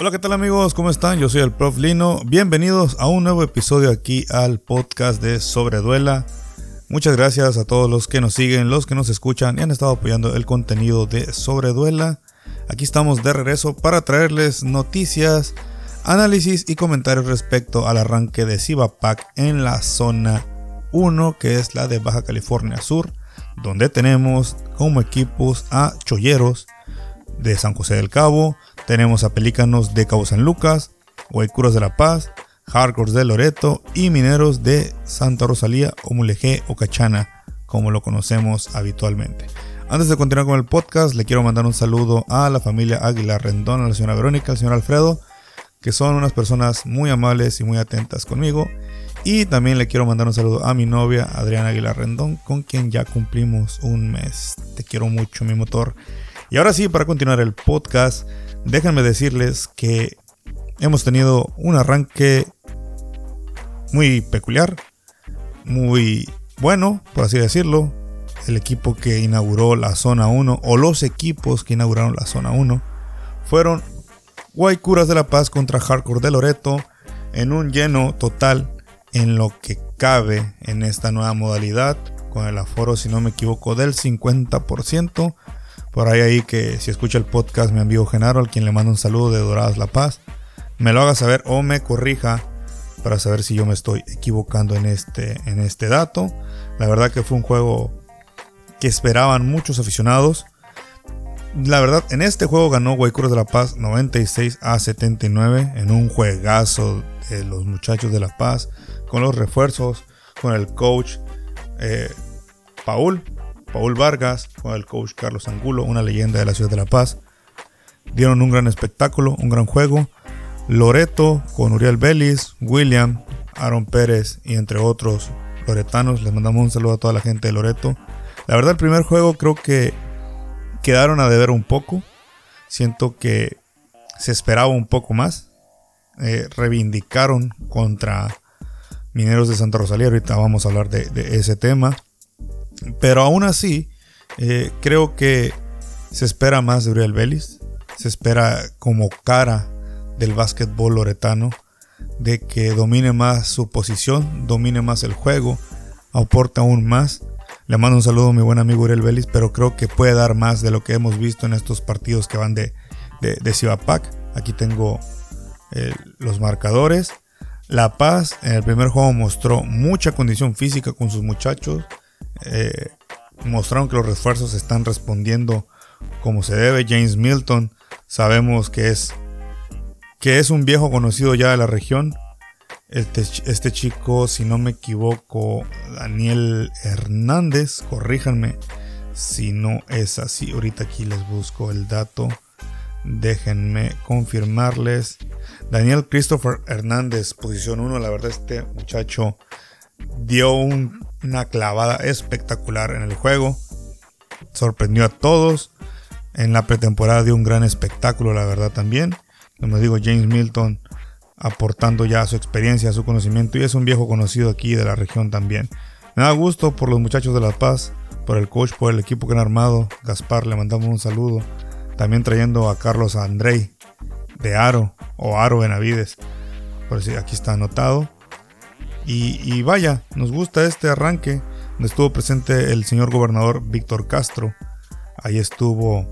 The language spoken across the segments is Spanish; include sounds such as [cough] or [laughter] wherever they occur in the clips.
Hola, ¿qué tal amigos? ¿Cómo están? Yo soy el Prof Lino. Bienvenidos a un nuevo episodio aquí al podcast de Sobreduela. Muchas gracias a todos los que nos siguen, los que nos escuchan y han estado apoyando el contenido de Sobreduela. Aquí estamos de regreso para traerles noticias, análisis y comentarios respecto al arranque de Cibapac en la zona 1, que es la de Baja California Sur, donde tenemos como equipos a Cholleros de San José del Cabo, tenemos a Pelícanos de Cabo San Lucas, Guaycuras de La Paz, Hardcore de Loreto y Mineros de Santa Rosalía o Mulegé o Cachana, como lo conocemos habitualmente. Antes de continuar con el podcast, le quiero mandar un saludo a la familia Águila Rendón, a la señora Verónica, al señor Alfredo, que son unas personas muy amables y muy atentas conmigo. Y también le quiero mandar un saludo a mi novia Adriana Aguilar Rendón, con quien ya cumplimos un mes. Te quiero mucho, mi motor. Y ahora sí, para continuar el podcast, déjenme decirles que hemos tenido un arranque muy peculiar, muy bueno, por así decirlo. El equipo que inauguró la zona 1, o los equipos que inauguraron la zona 1, fueron Guaycuras de la Paz contra Hardcore de Loreto en un lleno total en lo que cabe en esta nueva modalidad, con el aforo, si no me equivoco, del 50%. Por ahí ahí que si escucha el podcast mi amigo Genaro, al quien le mando un saludo de Doradas La Paz, me lo haga saber o me corrija para saber si yo me estoy equivocando en este, en este dato. La verdad que fue un juego que esperaban muchos aficionados. La verdad, en este juego ganó Guaycuras de La Paz 96 a 79 en un juegazo de los muchachos de La Paz, con los refuerzos, con el coach eh, Paul, Paul Vargas, con el coach Carlos Angulo, una leyenda de la ciudad de La Paz. Dieron un gran espectáculo, un gran juego. Loreto con Uriel Vélez, William, Aaron Pérez y entre otros loretanos. Les mandamos un saludo a toda la gente de Loreto. La verdad, el primer juego creo que quedaron a deber un poco. Siento que se esperaba un poco más. Eh, reivindicaron contra Mineros de Santa Rosalía. Ahorita vamos a hablar de, ese tema. Pero aún así, eh, creo que se espera más de Uriel Vélez. Se espera como cara del básquetbol loretano, de que domine más su posición, domine más el juego, aporta aún más. Le mando un saludo a mi buen amigo Uriel Vélez, pero creo que puede dar más de lo que hemos visto en estos partidos que van de, de, de Aquí tengo eh, los marcadores. La Paz en el primer juego mostró mucha condición física con sus muchachos. Eh, mostraron que los refuerzos están respondiendo como se debe. James Milton sabemos que es que es un viejo conocido ya de la región. Este, este, chico, si no me equivoco, Daniel Hernández, corríjanme si no es así. Ahorita aquí les busco el dato. Déjenme confirmarles. Daniel Christopher Hernández, posición 1. La verdad, este muchacho dio una clavada espectacular en el juego. Sorprendió a todos. En la pretemporada dio un gran espectáculo, la verdad también como digo, James Milton aportando ya su experiencia, su conocimiento y es un viejo conocido aquí de la región también. Me da gusto por los muchachos de La Paz, por el coach, por el equipo que han armado. Gaspar, le mandamos un saludo. También trayendo a Carlos Andrei de Aro o Aro Benavides. Por si aquí está anotado. Y, vaya, nos gusta este arranque. Donde estuvo presente el señor gobernador Víctor Castro. Ahí estuvo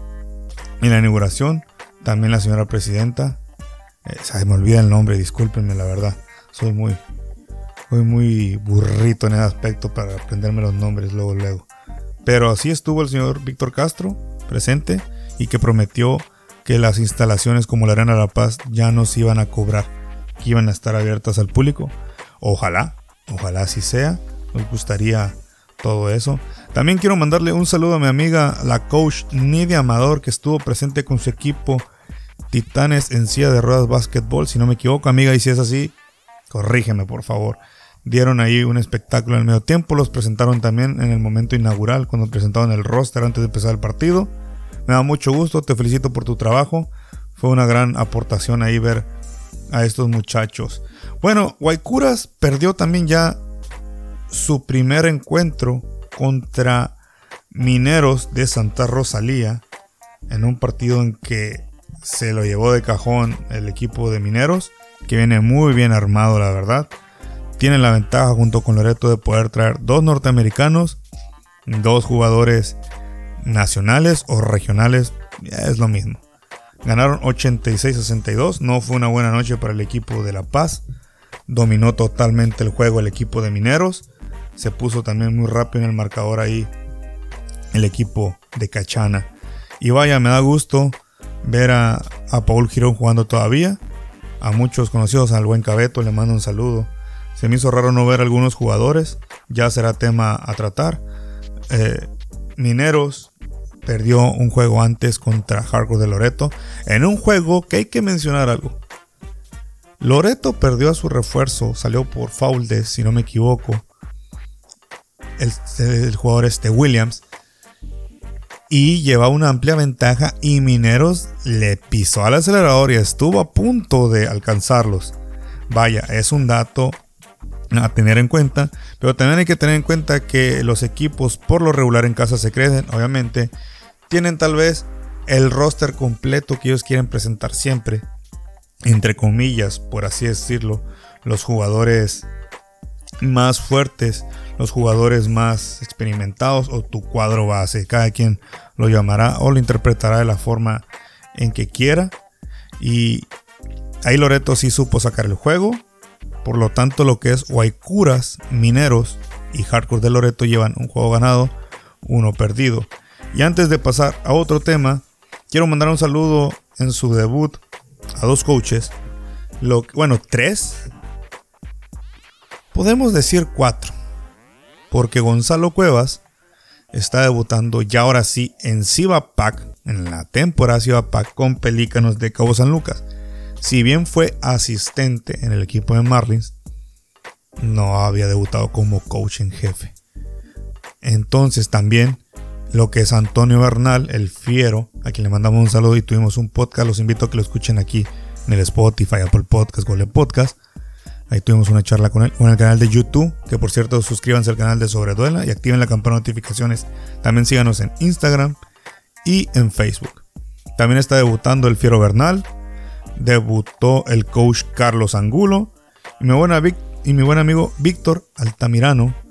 en la inauguración también la señora presidenta. Eh, se me olvida el nombre, discúlpenme la verdad. Soy muy, soy muy burrito en ese aspecto para aprenderme los nombres luego, luego. Pero así estuvo el señor Víctor Castro presente y que prometió que las instalaciones como la Arena de la Paz ya no se iban a cobrar, que iban a estar abiertas al público. Ojalá, ojalá así sea. Nos gustaría todo eso. También quiero mandarle un saludo a mi amiga, la coach Nidia Amador, que estuvo presente con su equipo Titanes en silla de ruedas básquetbol, si no me equivoco, amiga, y si es así, corrígeme por favor. Dieron ahí un espectáculo en el medio tiempo, los presentaron también en el momento inaugural, cuando presentaron el roster antes de empezar el partido. Me da mucho gusto, te felicito por tu trabajo. Fue una gran aportación ahí ver a estos muchachos. Bueno, Guaycuras perdió también ya su primer encuentro contra Mineros de Santa Rosalía en un partido en que se lo llevó de cajón el equipo de Mineros, que viene muy bien armado, la verdad. Tienen la ventaja junto con Loreto de poder traer dos norteamericanos, dos jugadores nacionales o regionales, es lo mismo. Ganaron 86-62, no fue una buena noche para el equipo de La Paz. Dominó totalmente el juego el equipo de Mineros. Se puso también muy rápido en el marcador ahí el equipo de Cachana. Y vaya, me da gusto ver a, Paul Girón jugando todavía. A muchos conocidos, al buen Cabeto, le mando un saludo. Se me hizo raro no ver algunos jugadores. Ya será tema a tratar. Eh, Mineros perdió un juego antes contra Hardcore de Loreto. En un juego que hay que mencionar algo. Loreto perdió a su refuerzo, salió por foul de, si no me equivoco, el, jugador este Williams y lleva una amplia ventaja y Mineros le pisó al acelerador y estuvo a punto de alcanzarlos. Vaya, es un dato a tener en cuenta, pero también hay que tener en cuenta que los equipos por lo regular en casa se crecen, obviamente, tienen tal vez el roster completo que ellos quieren presentar siempre, entre comillas, por así decirlo, los jugadores más fuertes, los jugadores más experimentados o tu cuadro base. Cada quien lo llamará o lo interpretará de la forma en que quiera. Y ahí Loreto sí supo sacar el juego. Por lo tanto, lo que es Guaycuras, Mineros y Hardcore de Loreto llevan un juego ganado, uno perdido. Y antes de pasar a otro tema, quiero mandar un saludo en su debut a dos coaches. Lo, bueno, tres. Podemos decir cuatro porque Gonzalo Cuevas está debutando ya ahora sí en Siva Pack, en la temporada Siva Pack con Pelícanos de Cabo San Lucas. Si bien fue asistente en el equipo de Marlins, no había debutado como coach en jefe. Entonces también lo que es Antonio Bernal, el fiero, a quien le mandamos un saludo y tuvimos un podcast, los invito a que lo escuchen aquí en el Spotify, Apple Podcast, Google Podcast. Ahí tuvimos una charla con él, con el canal de YouTube, que por cierto suscríbanse al canal de Sobreduela y activen la campana de notificaciones. También síganos en Instagram y en Facebook. También está debutando el Fiero Bernal, debutó el coach Carlos Angulo y mi, y mi buen amigo Víctor Altamirano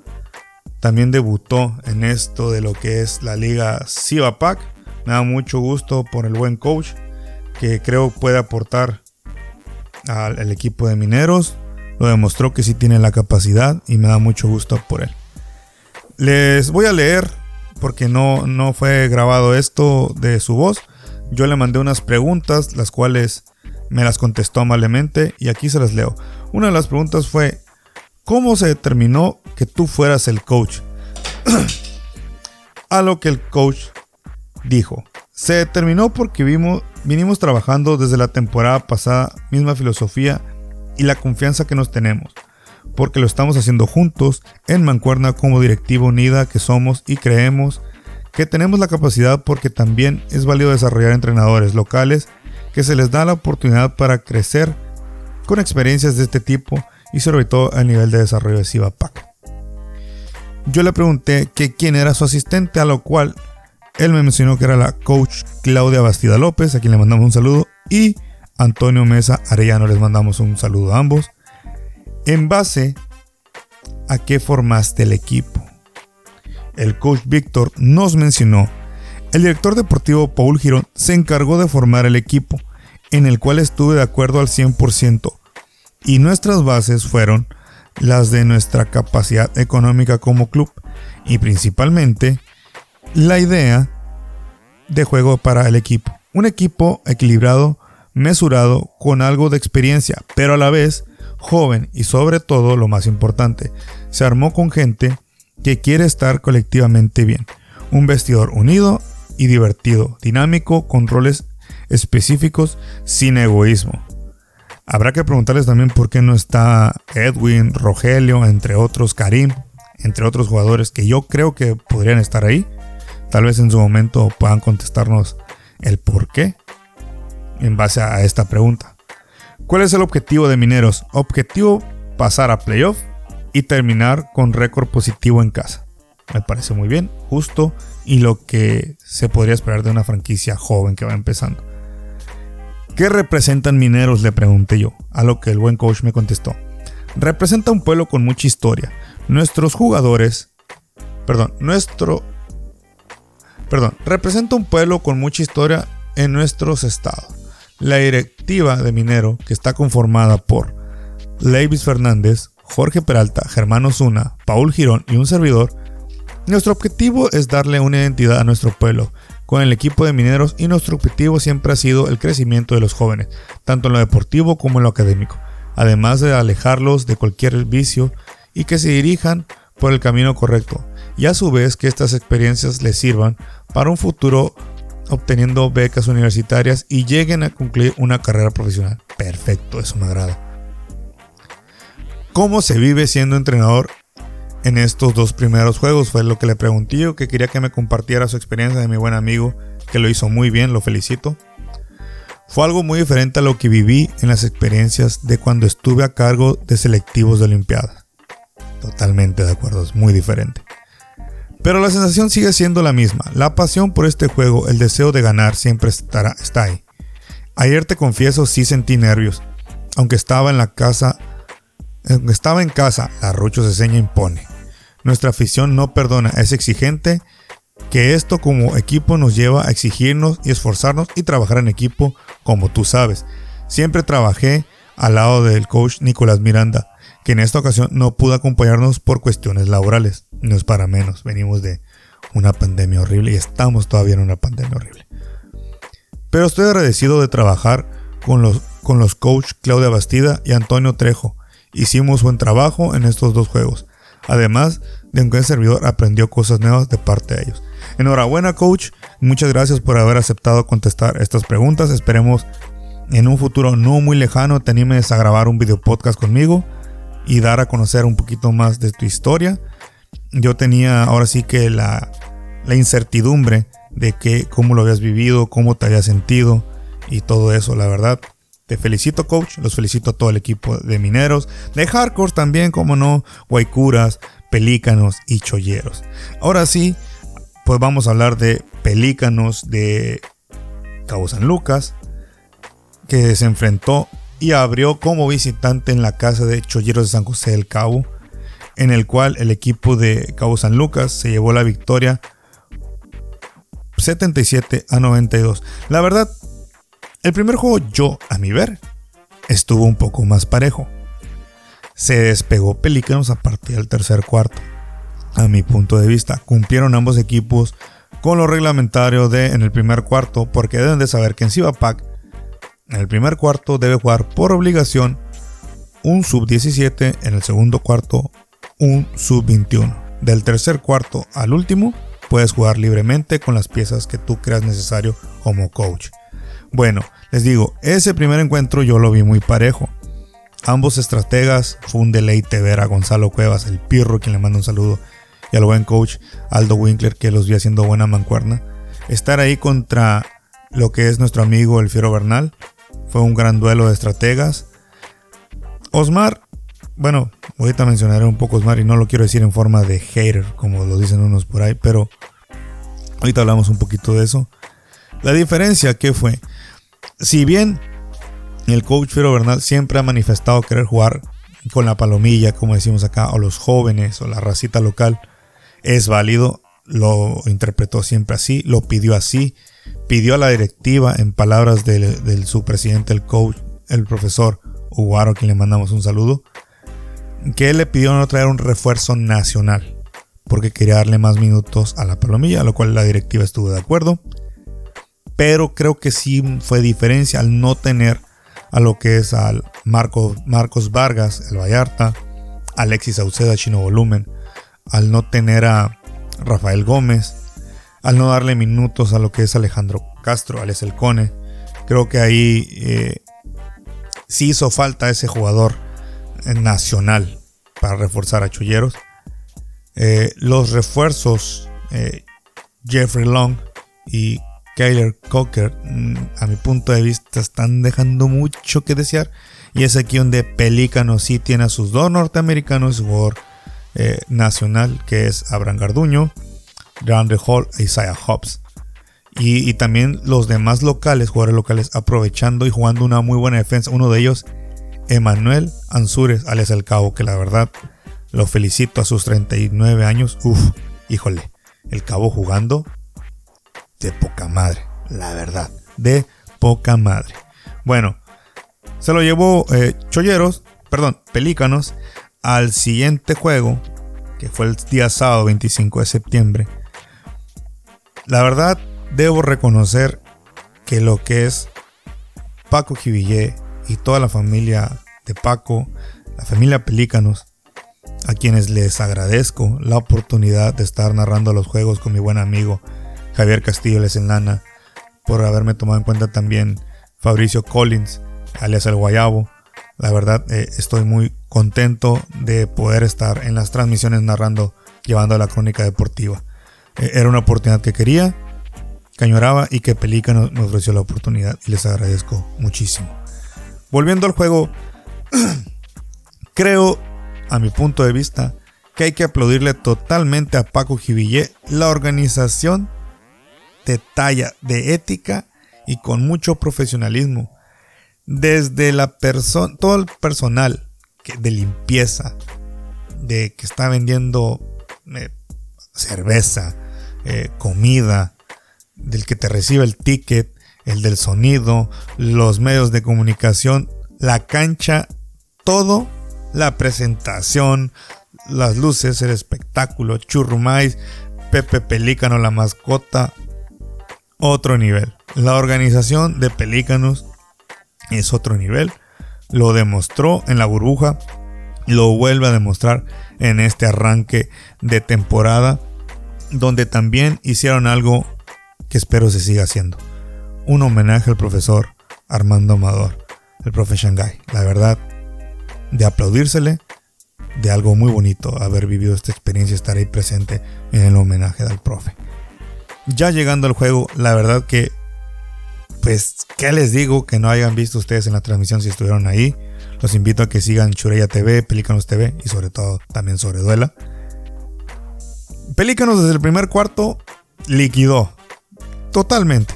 también debutó en esto de lo que es la liga Siva Pack. Me da mucho gusto por el buen coach que creo puede aportar al equipo de mineros lo demostró que sí tiene la capacidad y me da mucho gusto por él. Les voy a leer, porque no, no fue grabado esto de su voz. Yo le mandé unas preguntas, las cuales me las contestó amablemente y aquí se las leo. Una de las preguntas fue, ¿cómo se determinó que tú fueras el coach? [clears throat] a lo que el coach dijo, se determinó porque vimos, vinimos trabajando desde la temporada pasada, misma filosofía y la confianza que nos tenemos, porque lo estamos haciendo juntos en Mancuerna como directiva unida que somos y creemos que tenemos la capacidad porque también es válido desarrollar entrenadores locales que se les da la oportunidad para crecer con experiencias de este tipo y sobre todo a nivel de desarrollo de Cibapac. Yo le pregunté que quién era su asistente, a lo cual él me mencionó que era la coach Claudia Bastida López, a quien le mandamos un saludo, y Antonio Mesa Arellano, les mandamos un saludo a ambos. En base a qué formaste el equipo. El coach Víctor nos mencionó, el director deportivo Paul Girón se encargó de formar el equipo, en el cual estuve de acuerdo al 100%, y nuestras bases fueron las de nuestra capacidad económica como club, y principalmente la idea de juego para el equipo. Un equipo equilibrado mesurado con algo de experiencia, pero a la vez joven y sobre todo lo más importante, se armó con gente que quiere estar colectivamente bien. Un vestidor unido y divertido, dinámico, con roles específicos, sin egoísmo. Habrá que preguntarles también por qué no está Edwin, Rogelio, entre otros, Karim, entre otros jugadores que yo creo que podrían estar ahí. Tal vez en su momento puedan contestarnos el por qué en base a esta pregunta. ¿Cuál es el objetivo de Mineros? Objetivo pasar a playoff y terminar con récord positivo en casa. Me parece muy bien, justo y lo que se podría esperar de una franquicia joven que va empezando. ¿Qué representan mineros? Le pregunté yo, a lo que el buen coach me contestó. Representa un pueblo con mucha historia. Nuestros jugadores, perdón, nuestro, perdón, representa un pueblo con mucha historia en nuestros estados. La directiva de Minero, que está conformada por Levis Fernández, Jorge Peralta, Germán Osuna, Paul Girón y un servidor, nuestro objetivo es darle una identidad a nuestro pueblo con el equipo de mineros y nuestro objetivo siempre ha sido el crecimiento de los jóvenes, tanto en lo deportivo como en lo académico, además de alejarlos de cualquier vicio y que se dirijan por el camino correcto, y a su vez que estas experiencias les sirvan para un futuro obteniendo becas universitarias y lleguen a concluir una carrera profesional. Perfecto, eso me agrada. ¿Cómo se vive siendo entrenador en estos dos primeros juegos. Fue lo que le pregunté que quería que me compartiera su experiencia de mi buen amigo, que lo hizo muy bien, lo felicito. Fue algo muy diferente a lo que viví en las experiencias de cuando estuve a cargo de selectivos de Olimpiada. Totalmente de acuerdo, es muy diferente. Pero la sensación sigue siendo la misma. La pasión por este juego, el deseo de ganar siempre estará, está ahí. Ayer te confieso, sí sentí nervios. Aunque estaba en la casa, estaba en casa, la Rucho se seña impone. Nuestra afición no perdona, es exigente, que esto como equipo nos lleva a exigirnos y esforzarnos y trabajar en equipo como tú sabes. Siempre trabajé al lado del coach Nicolás Miranda, que en esta ocasión no pudo acompañarnos por cuestiones laborales. No es para menos, venimos de una pandemia horrible y estamos todavía en una pandemia horrible. Pero estoy agradecido de trabajar con los, con los coach Claudia Bastida y Antonio Trejo. Hicimos buen trabajo en estos dos juegos. Además de que el servidor aprendió cosas nuevas de parte de ellos. Enhorabuena coach, muchas gracias por haber aceptado contestar estas preguntas. Esperemos en un futuro no muy lejano te animes a grabar un video podcast conmigo y dar a conocer un poquito más de tu historia. Yo tenía ahora sí que la, la incertidumbre de que cómo lo habías vivido, cómo te habías sentido y todo eso, la verdad. Te felicito, coach. Los felicito a todo el equipo de mineros, de hardcore también, como no, guaycuras, pelícanos y cholleros. Ahora sí, pues vamos a hablar de pelícanos de Cabo San Lucas, que se enfrentó y abrió como visitante en la casa de Cholleros de San José del Cabo, en el cual el equipo de Cabo San Lucas se llevó la victoria 77 a 92. La verdad, el primer juego, yo, a mi ver, estuvo un poco más parejo. Se despegó Pelícanos a partir del tercer cuarto. A mi punto de vista, cumplieron ambos equipos con lo reglamentario de en el primer cuarto, porque deben de saber que en Pack en el primer cuarto debe jugar por obligación un sub 17, en el segundo cuarto un sub 21. Del tercer cuarto al último, puedes jugar libremente con las piezas que tú creas necesario como coach. Bueno, les digo, ese primer encuentro yo lo vi muy parejo. Ambos estrategas, fue un deleite ver a Gonzalo Cuevas, el pirro, quien le manda un saludo, y al buen coach Aldo Winkler, que los vi haciendo buena mancuerna. Estar ahí contra lo que es nuestro amigo el Fiero Bernal fue un gran duelo de estrategas. Osmar, bueno, ahorita mencionaré un poco Osmar y no lo quiero decir en forma de hater, como lo dicen unos por ahí, pero ahorita hablamos un poquito de eso. La diferencia que fue, si bien el coach Fiero Bernal siempre ha manifestado querer jugar con la palomilla, como decimos acá, o los jóvenes, o la racita local, es válido, lo interpretó siempre así, lo pidió así, pidió a la directiva, en palabras de, su presidente, el coach, el profesor Uguaro, quien le mandamos un saludo, que él le pidió no traer un refuerzo nacional, porque quería darle más minutos a la palomilla, a lo cual la directiva estuvo de acuerdo pero creo que sí fue diferencia al no tener a lo que es al Marco, Marcos Vargas, el Vallarta, Alexis Sauceda, Chino Volumen, al no tener a Rafael Gómez, al no darle minutos a lo que es Alejandro Castro, Alex El Cone. Creo que ahí eh, sí hizo falta ese jugador nacional para reforzar a Chulleros. Eh, los refuerzos, eh, Jeffrey Long y Kyler Cocker, mm, a mi punto de vista, están dejando mucho que desear. Y es aquí donde Pelícano sí tiene a sus dos norteamericanos, su jugador eh, nacional, que es Abraham Garduño, DeAndre Hall e Isaiah Hobbs. Y, también los demás locales, jugadores locales, aprovechando y jugando una muy buena defensa. Uno de ellos, Emanuel Ansúrez, alias El Cabo, que la verdad lo felicito a sus 39 años. Uf, híjole, El Cabo jugando de poca madre, la verdad, de poca madre. Bueno, se lo llevó eh, Cholleros, perdón, Pelícanos, al siguiente juego, que fue el día sábado 25 de septiembre. La verdad, debo reconocer que lo que es Paco Jivillé y toda la familia de Paco, la familia Pelícanos, a quienes les agradezco la oportunidad de estar narrando los juegos con mi buen amigo Javier Castillo Lesenlana, por haberme tomado en cuenta también Fabricio Collins, alias El Guayabo. La verdad, eh, estoy muy contento de poder estar en las transmisiones narrando, llevando la crónica deportiva. Eh, era una oportunidad que quería Cañoraba y que Pelícano me ofreció la oportunidad y les agradezco muchísimo. Volviendo al juego, [clears throat] creo, a mi punto de vista, que hay que aplaudirle totalmente a Paco Jivillé la organización de talla, de ética y con mucho profesionalismo. Desde la persona, todo el personal de limpieza, de que está vendiendo eh, cerveza, eh, comida, del que te recibe el ticket, el del sonido, los medios de comunicación, la cancha, todo, la presentación, las luces, el espectáculo, Churrumais, Pepe Pelícano, la mascota, otro nivel. La organización de Pelícanos es otro nivel. Lo demostró en la burbuja, lo vuelve a demostrar en este arranque de temporada, donde también hicieron algo que espero se siga haciendo. Un homenaje al profesor Armando Amador, el profe Shanghai. La verdad, de aplaudírsele, de algo muy bonito haber vivido esta experiencia, estar ahí presente en el homenaje del profe. Ya llegando al juego, la verdad que, pues, ¿qué les digo que no hayan visto ustedes en la transmisión si estuvieron ahí? Los invito a que sigan Chureya TV, Pelícanos TV y sobre todo también sobre Duela. Pelícanos desde el primer cuarto liquidó Totalmente.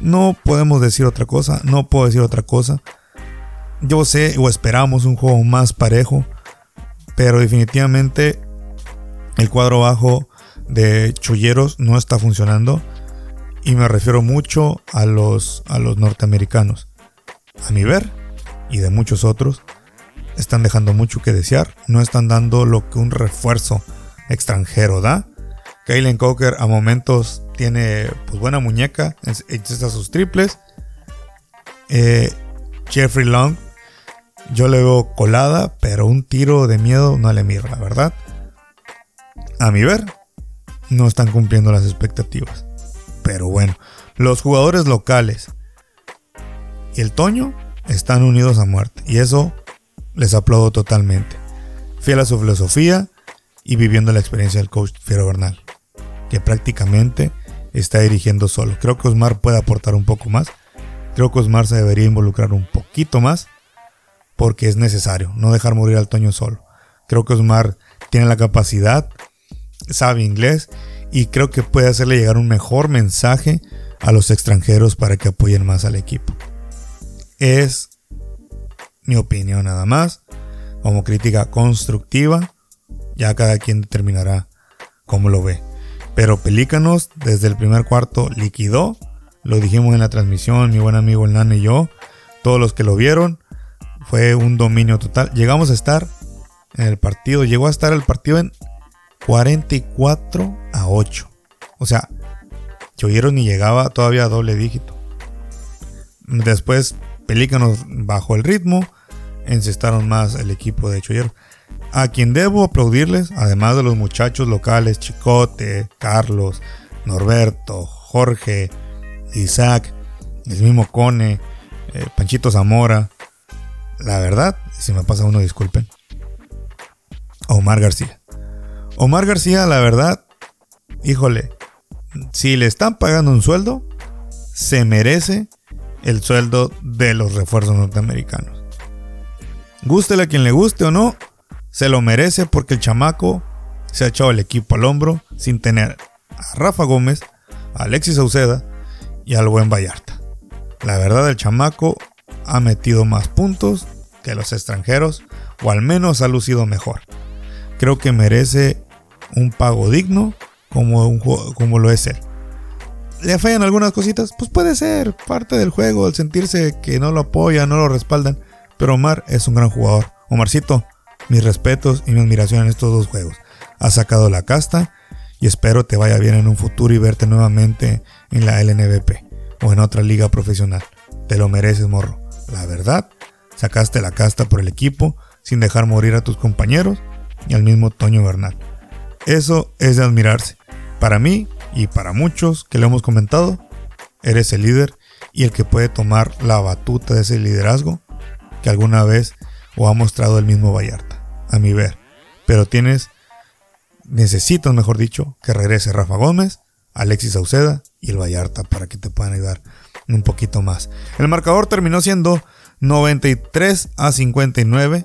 No podemos decir otra cosa, no puedo decir otra cosa. Yo sé o esperamos un juego más parejo, pero definitivamente el cuadro bajo de Chulleros no está funcionando y me refiero mucho a los, a los norteamericanos. A mi ver, y de muchos otros, están dejando mucho que desear, no están dando lo que un refuerzo extranjero da. Kaylen Coker a momentos tiene pues buena muñeca, echa sus triples. Eh, Jeffrey Long, yo le veo colada, pero un tiro de miedo no le mira, la verdad. A mi ver, no están cumpliendo las expectativas. Pero bueno, los jugadores locales y el Toño están unidos a muerte. Y eso les aplaudo totalmente. Fiel a su filosofía y viviendo la experiencia del coach Fiero Bernal. Que prácticamente está dirigiendo solo. Creo que Osmar puede aportar un poco más. Creo que Osmar se debería involucrar un poquito más porque es necesario no dejar morir al Toño solo. Creo que Osmar tiene la capacidad, sabe inglés y creo que puede hacerle llegar un mejor mensaje a los extranjeros para que apoyen más al equipo. Es mi opinión nada más, como crítica constructiva, ya cada quien determinará cómo lo ve. Pero Pelícanos desde el primer cuarto liquidó. Lo dijimos en la transmisión, mi buen amigo Nano y yo. Todos los que lo vieron. Fue un dominio total. Llegamos a estar en el partido. Llegó a estar el partido en 44 a 8. O sea, Choyeros ni llegaba todavía a doble dígito. Después Pelícanos bajó el ritmo. Encestaron más el equipo de Choyeros a quien debo aplaudirles, además de los muchachos locales, Chicote, Carlos, Norberto, Jorge, Isaac, el mismo Cone, eh, Panchito Zamora. La verdad, si me pasa uno, disculpen. Omar García. Omar García, la verdad, híjole, si le están pagando un sueldo, se merece el sueldo de los refuerzos norteamericanos. Gústele a quien le guste o no, se lo merece porque el chamaco se ha echado el equipo al hombro sin tener a Rafa Gómez, a Alexis Sauceda y al buen Vallarta. La verdad, el chamaco ha metido más puntos que los extranjeros, o al menos ha lucido mejor. Creo que merece un pago digno como, un, como lo es él. ¿Le fallan algunas cositas? Pues puede ser parte del juego, el sentirse que no lo apoyan, no lo respaldan. Pero Omar es un gran jugador. Omarcito, mis respetos y mi admiración en estos dos juegos. Has sacado la casta y espero te vaya bien en un futuro y verte nuevamente en la LNBP o en otra liga profesional. Te lo mereces, morro. La verdad, sacaste la casta por el equipo sin dejar morir a tus compañeros y al mismo Toño Bernal. Eso es de admirarse. Para mí y para muchos que le hemos comentado, eres el líder y el que puede tomar la batuta de ese liderazgo que alguna vez o ha mostrado el mismo Vallarta, a mi ver. Pero tienes, necesitas, mejor dicho, que regrese Rafa Gómez, Alexis Sauceda y el Vallarta para que te puedan ayudar un poquito más. El marcador terminó siendo 93 a 59.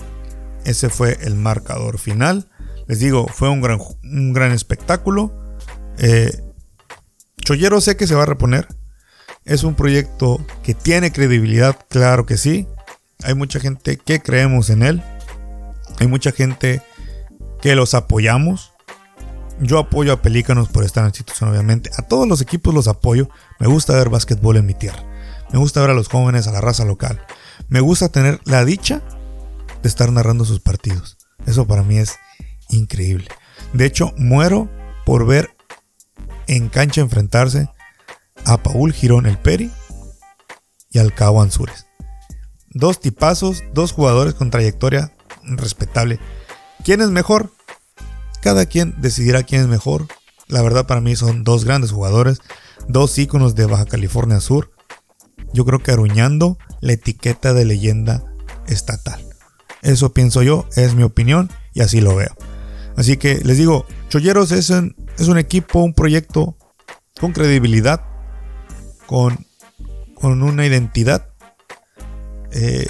Ese fue el marcador final. Les digo, fue un gran, un gran espectáculo. Eh, Chollero sé que se va a reponer. Es un proyecto que tiene credibilidad, claro que sí. Hay mucha gente que creemos en él. Hay mucha gente que los apoyamos. Yo apoyo a Pelícanos por estar en institución, obviamente. A todos los equipos los apoyo. Me gusta ver básquetbol en mi tierra. Me gusta ver a los jóvenes, a la raza local. Me gusta tener la dicha de estar narrando sus partidos. Eso para mí es increíble. De hecho, muero por ver en cancha enfrentarse a Paul Girón el Peri y al Cabo Ansures. Dos tipazos, dos jugadores con trayectoria respetable. ¿Quién es mejor? Cada quien decidirá quién es mejor. La verdad para mí son dos grandes jugadores, dos íconos de Baja California Sur. Yo creo que aruñando la etiqueta de leyenda estatal. Eso pienso yo, es mi opinión y así lo veo. Así que les digo, Cholleros es un, es un equipo, un proyecto con credibilidad, con, con una identidad. Eh,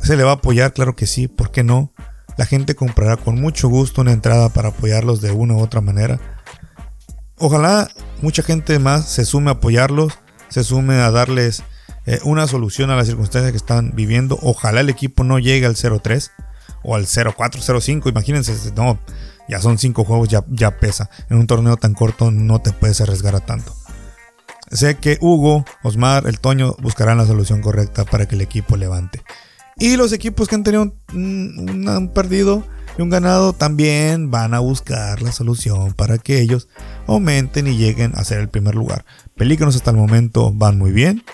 se le va a apoyar, claro que sí, ¿por qué no? La gente comprará con mucho gusto una entrada para apoyarlos de una u otra manera. Ojalá mucha gente más se sume a apoyarlos, se sume a darles eh, una solución a las circunstancias que están viviendo. Ojalá el equipo no llegue al 0-3 o al 0-4, 5 Imagínense, no, ya son 5 juegos, ya, ya pesa. En un torneo tan corto no te puedes arriesgar a tanto. Sé que Hugo, Osmar, el Toño buscarán la solución correcta para que el equipo levante. Y los equipos que han tenido un, perdido y un ganado también van a buscar la solución para que ellos aumenten y lleguen a ser el primer lugar. Pelícanos hasta el momento van muy bien,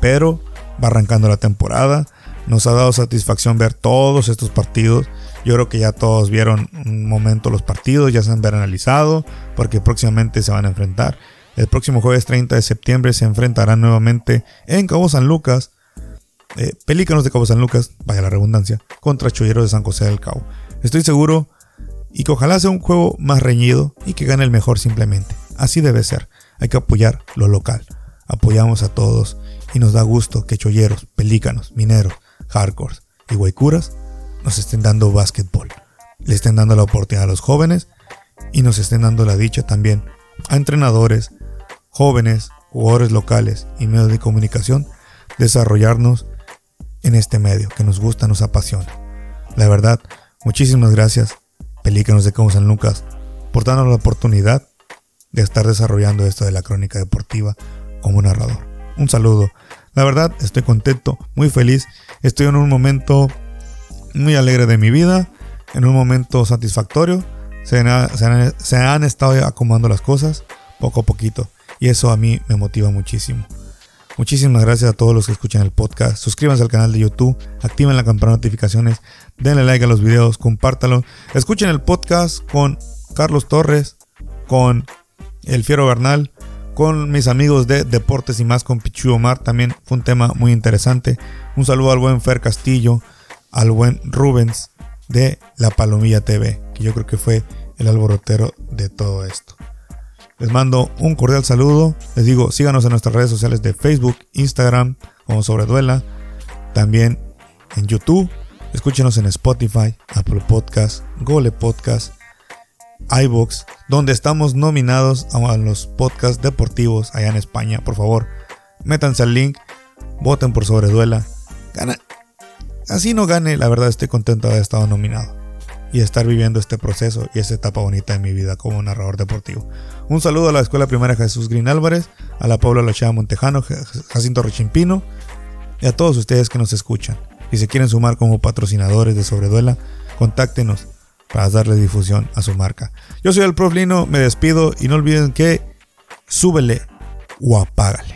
pero va arrancando la temporada. Nos ha dado satisfacción ver todos estos partidos. Yo creo que ya todos vieron un momento los partidos, ya se han analizado, porque próximamente se van a enfrentar. El próximo jueves 30 de septiembre se enfrentarán nuevamente en Cabo San Lucas eh, Pelícanos de Cabo San Lucas, vaya la redundancia, contra Cholleros de San José del Cabo. Estoy seguro y que ojalá sea un juego más reñido y que gane el mejor simplemente. Así debe ser. Hay que apoyar lo local. Apoyamos a todos y nos da gusto que cholleros, pelícanos, mineros, hardcore y guaycuras nos estén dando básquetbol. Le estén dando la oportunidad a los jóvenes y nos estén dando la dicha también a entrenadores, jóvenes, jugadores locales y medios de comunicación desarrollarnos en este medio que nos gusta, nos apasiona. La verdad, muchísimas gracias, Pelícanos de Como San Lucas, por darnos la oportunidad de estar desarrollando esto de la crónica deportiva como narrador. Un saludo. La verdad, estoy contento, muy feliz. Estoy en un momento muy alegre de mi vida, en un momento satisfactorio. Se han, estado acomodando las cosas poco a poquito y eso a mí me motiva muchísimo. Muchísimas gracias a todos los que escuchan el podcast. Suscríbanse al canal de YouTube, activen la campana de notificaciones, denle like a los videos, compártanlo. Escuchen el podcast con Carlos Torres, con El Fiero Bernal, con mis amigos de Deportes y más, con Pichu Omar. También fue un tema muy interesante. Un saludo al buen Fer Castillo, al buen Rubens de La Palomilla TV, que yo creo que fue el alborotero de todo esto. Les mando un cordial saludo. Les digo, síganos en nuestras redes sociales de Facebook, Instagram, como Sobreduela. También en YouTube. Escúchenos en Spotify, Apple Podcast, Google Podcast, iBox, donde estamos nominados a los podcasts deportivos allá en España. Por favor, métanse al link, voten por Sobreduela. Gana. Así no gane, la verdad estoy contento de haber estado nominado y estar viviendo este proceso y esta etapa bonita de mi vida como narrador deportivo. Un saludo a la Escuela Primaria Jesús Green Álvarez, a la Paula Lachada Montejano, Jacinto Rechimpino y a todos ustedes que nos escuchan. Si se quieren sumar como patrocinadores de Sobreduela, contáctenos para darle difusión a su marca. Yo soy el Prof Lino, me despido y no olviden que súbele o apágale.